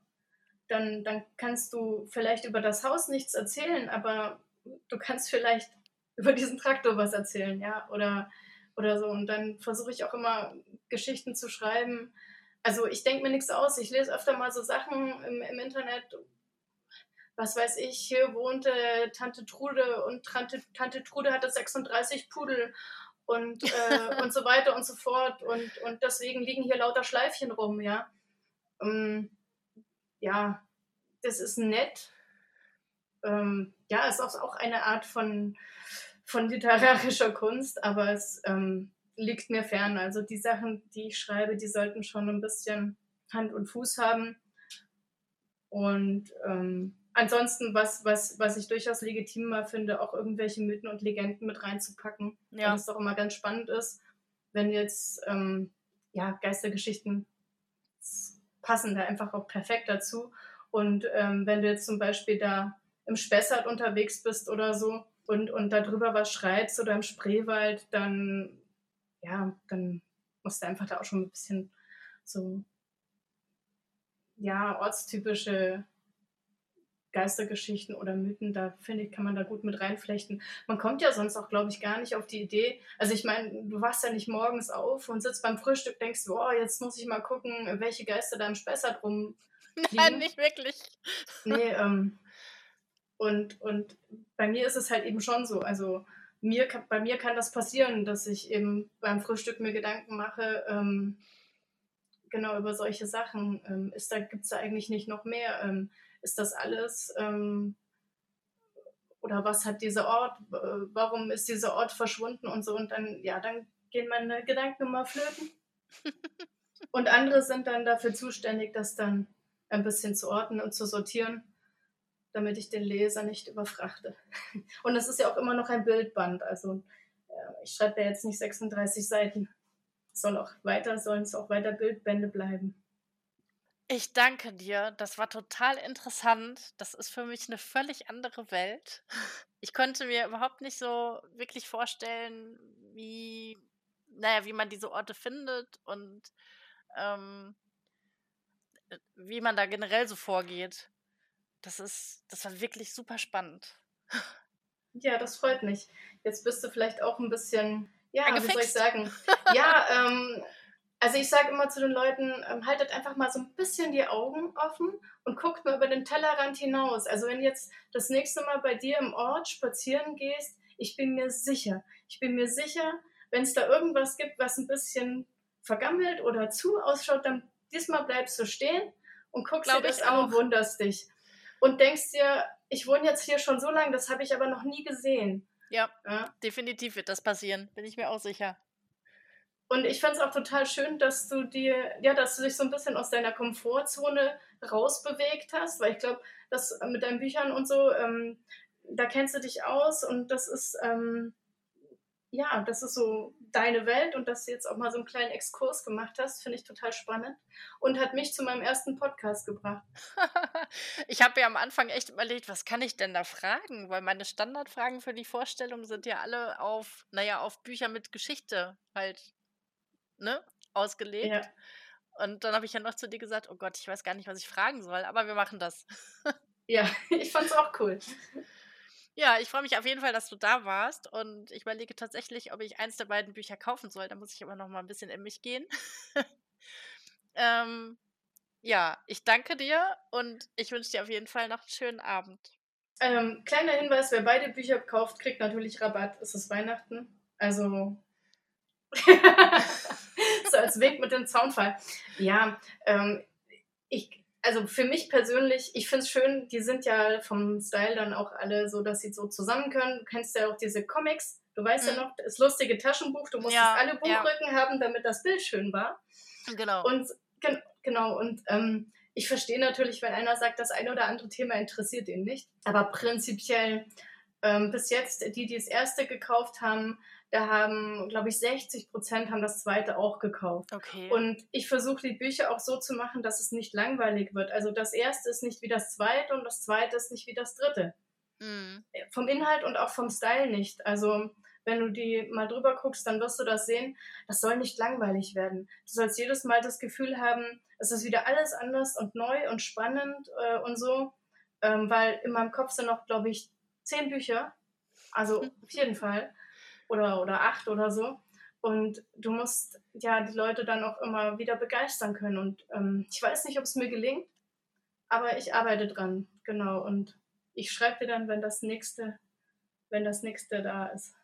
dann, dann kannst du vielleicht über das Haus nichts erzählen, aber du kannst vielleicht über diesen Traktor was erzählen, ja, oder, oder so. Und dann versuche ich auch immer Geschichten zu schreiben. Also ich denke mir nichts aus. Ich lese öfter mal so Sachen im, im Internet. Was weiß ich, hier wohnte Tante Trude und Tante, Tante Trude hatte 36 Pudel und, äh, [LAUGHS] und so weiter und so fort. Und, und deswegen liegen hier lauter Schleifchen rum, ja. Ähm, ja, das ist nett. Ähm, ja, ist auch, auch eine Art von, von literarischer Kunst, aber es ähm, liegt mir fern. Also die Sachen, die ich schreibe, die sollten schon ein bisschen Hand und Fuß haben. Und ähm, ansonsten, was, was, was ich durchaus legitimer finde, auch irgendwelche Mythen und Legenden mit reinzupacken. Ja. Weil es doch immer ganz spannend ist, wenn jetzt ähm, ja, Geistergeschichten passen da einfach auch perfekt dazu. Und ähm, wenn du jetzt zum Beispiel da im Spessart unterwegs bist oder so und, und darüber was schreibst oder im Spreewald, dann, ja, dann musst du einfach da auch schon ein bisschen so, ja, ortstypische Geistergeschichten oder Mythen, da finde ich, kann man da gut mit reinflechten. Man kommt ja sonst auch, glaube ich, gar nicht auf die Idee. Also ich meine, du wachst ja nicht morgens auf und sitzt beim Frühstück, denkst, boah, jetzt muss ich mal gucken, welche Geister da im Spessart rum. [LAUGHS] Nein, nicht wirklich. Nee, ähm, und, und bei mir ist es halt eben schon so. Also mir, bei mir kann das passieren, dass ich eben beim Frühstück mir Gedanken mache, ähm, genau über solche Sachen. Ähm, da, gibt es da eigentlich nicht noch mehr? Ähm, ist das alles? Ähm, oder was hat dieser Ort, äh, warum ist dieser Ort verschwunden und so. Und dann, ja, dann gehen meine Gedanken immer flöten. [LAUGHS] und andere sind dann dafür zuständig, das dann ein bisschen zu ordnen und zu sortieren, damit ich den Leser nicht überfrachte. [LAUGHS] Und es ist ja auch immer noch ein Bildband. Also äh, ich schreibe ja jetzt nicht 36 Seiten. soll auch weiter, sollen es auch weiter Bildbände bleiben. Ich danke dir. Das war total interessant. Das ist für mich eine völlig andere Welt. Ich konnte mir überhaupt nicht so wirklich vorstellen, wie, naja, wie man diese Orte findet und ähm, äh, wie man da generell so vorgeht. Das ist, das war wirklich super spannend. Ja, das freut mich. Jetzt bist du vielleicht auch ein bisschen, ja, Angefixt. wie soll ich sagen? [LAUGHS] Ja, ähm, also ich sage immer zu den Leuten, ähm, haltet einfach mal so ein bisschen die Augen offen und guckt mal über den Tellerrand hinaus. Also wenn jetzt das nächste Mal bei dir im Ort spazieren gehst, ich bin mir sicher, ich bin mir sicher, wenn es da irgendwas gibt, was ein bisschen vergammelt oder zu ausschaut, dann diesmal bleibst du stehen und guckst Glaub dir das an und wunderst dich. Und denkst dir, ich wohne jetzt hier schon so lange, das habe ich aber noch nie gesehen. Ja, ja, definitiv wird das passieren, bin ich mir auch sicher. Und ich fand es auch total schön, dass du dir, ja, dass du dich so ein bisschen aus deiner Komfortzone rausbewegt hast, weil ich glaube, dass mit deinen Büchern und so, ähm, da kennst du dich aus und das ist, ähm, ja, das ist so deine Welt und dass du jetzt auch mal so einen kleinen Exkurs gemacht hast, finde ich total spannend und hat mich zu meinem ersten Podcast gebracht. [LAUGHS] ich habe ja am Anfang echt überlegt, was kann ich denn da fragen? Weil meine Standardfragen für die Vorstellung sind ja alle auf, naja, auf Bücher mit Geschichte halt ne, ausgelegt. Ja. Und dann habe ich ja noch zu dir gesagt, oh Gott, ich weiß gar nicht, was ich fragen soll, aber wir machen das. [LAUGHS] ja, [LAUGHS] ich fand es auch cool. Ja, ich freue mich auf jeden Fall, dass du da warst und ich überlege tatsächlich, ob ich eins der beiden Bücher kaufen soll. Da muss ich aber noch mal ein bisschen in mich gehen. [LAUGHS] ähm, ja, ich danke dir und ich wünsche dir auf jeden Fall noch einen schönen Abend. Ähm, kleiner Hinweis, wer beide Bücher kauft, kriegt natürlich Rabatt. Es ist Weihnachten. Also [LAUGHS] so als Weg mit dem Zaunfall. Ja, ähm, ich, also für mich persönlich, ich finde es schön, die sind ja vom Style dann auch alle so, dass sie so zusammen können. Du kennst ja auch diese Comics. Du weißt mhm. ja noch, das lustige Taschenbuch, du musstest ja, alle Buchrücken ja. haben, damit das Bild schön war. Genau. Und gen genau, und ähm, ich verstehe natürlich, wenn einer sagt, das eine oder andere Thema interessiert ihn nicht. Aber prinzipiell ähm, bis jetzt, die, die das erste gekauft haben, da haben, glaube ich, 60 Prozent haben das zweite auch gekauft. Okay. Und ich versuche die Bücher auch so zu machen, dass es nicht langweilig wird. Also das erste ist nicht wie das zweite und das zweite ist nicht wie das dritte. Mhm. Vom Inhalt und auch vom Style nicht. Also wenn du die mal drüber guckst, dann wirst du das sehen. Das soll nicht langweilig werden. Du sollst jedes Mal das Gefühl haben, es ist wieder alles anders und neu und spannend äh, und so. Ähm, weil in meinem Kopf sind noch, glaube ich, zehn Bücher. Also auf jeden Fall oder, oder acht oder so. Und du musst ja die Leute dann auch immer wieder begeistern können. Und ähm, ich weiß nicht, ob es mir gelingt, aber ich arbeite dran, genau. Und ich schreibe dir dann, wenn das nächste, wenn das nächste da ist.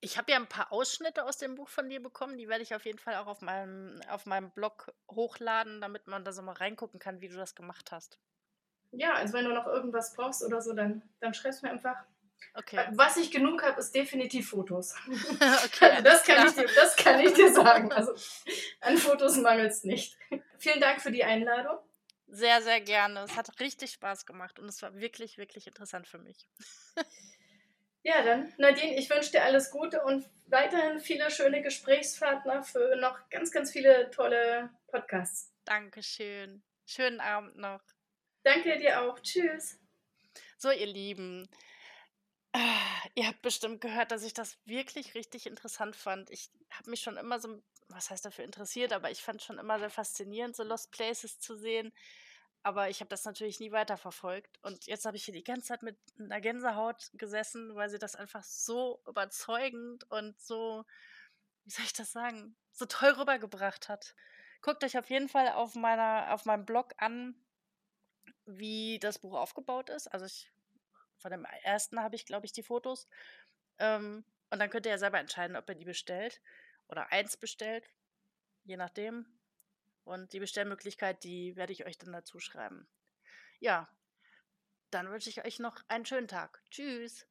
Ich habe ja ein paar Ausschnitte aus dem Buch von dir bekommen, die werde ich auf jeden Fall auch auf meinem auf meinem Blog hochladen, damit man da so mal reingucken kann, wie du das gemacht hast. Ja, also wenn du noch irgendwas brauchst oder so, dann dann schreib's mir einfach. Okay. Äh, was ich genug habe, ist definitiv Fotos. [LAUGHS] Okay, Also das kann, ich dir, das kann ich dir sagen. Also an Fotos mangelt's nicht. Vielen Dank für die Einladung. Sehr, sehr gerne. Es hat richtig Spaß gemacht und es war wirklich, wirklich interessant für mich. [LAUGHS] Ja, dann Nadine, ich wünsche dir alles Gute und weiterhin viele schöne Gesprächspartner für noch ganz, ganz viele tolle Podcasts. Dankeschön. Schönen Abend noch. Danke dir auch. Tschüss. So, ihr Lieben, ihr habt bestimmt gehört, dass ich das wirklich richtig interessant fand. Ich habe mich schon immer so, was heißt dafür interessiert, aber ich fand schon immer sehr faszinierend, so Lost Places zu sehen. Aber ich habe das natürlich nie weiterverfolgt. Und jetzt habe ich hier die ganze Zeit mit einer Gänsehaut gesessen, weil sie das einfach so überzeugend und so, wie soll ich das sagen, so toll rübergebracht hat. Guckt euch auf jeden Fall auf meiner, auf meinem Blog an, wie das Buch aufgebaut ist. Also ich, von dem ersten habe ich, glaube ich, die Fotos. Ähm, und dann könnt ihr ja selber entscheiden, ob ihr die bestellt oder eins bestellt, je nachdem. Und die Bestellmöglichkeit, die werde ich euch dann dazu schreiben. Ja, dann wünsche ich euch noch einen schönen Tag. Tschüss.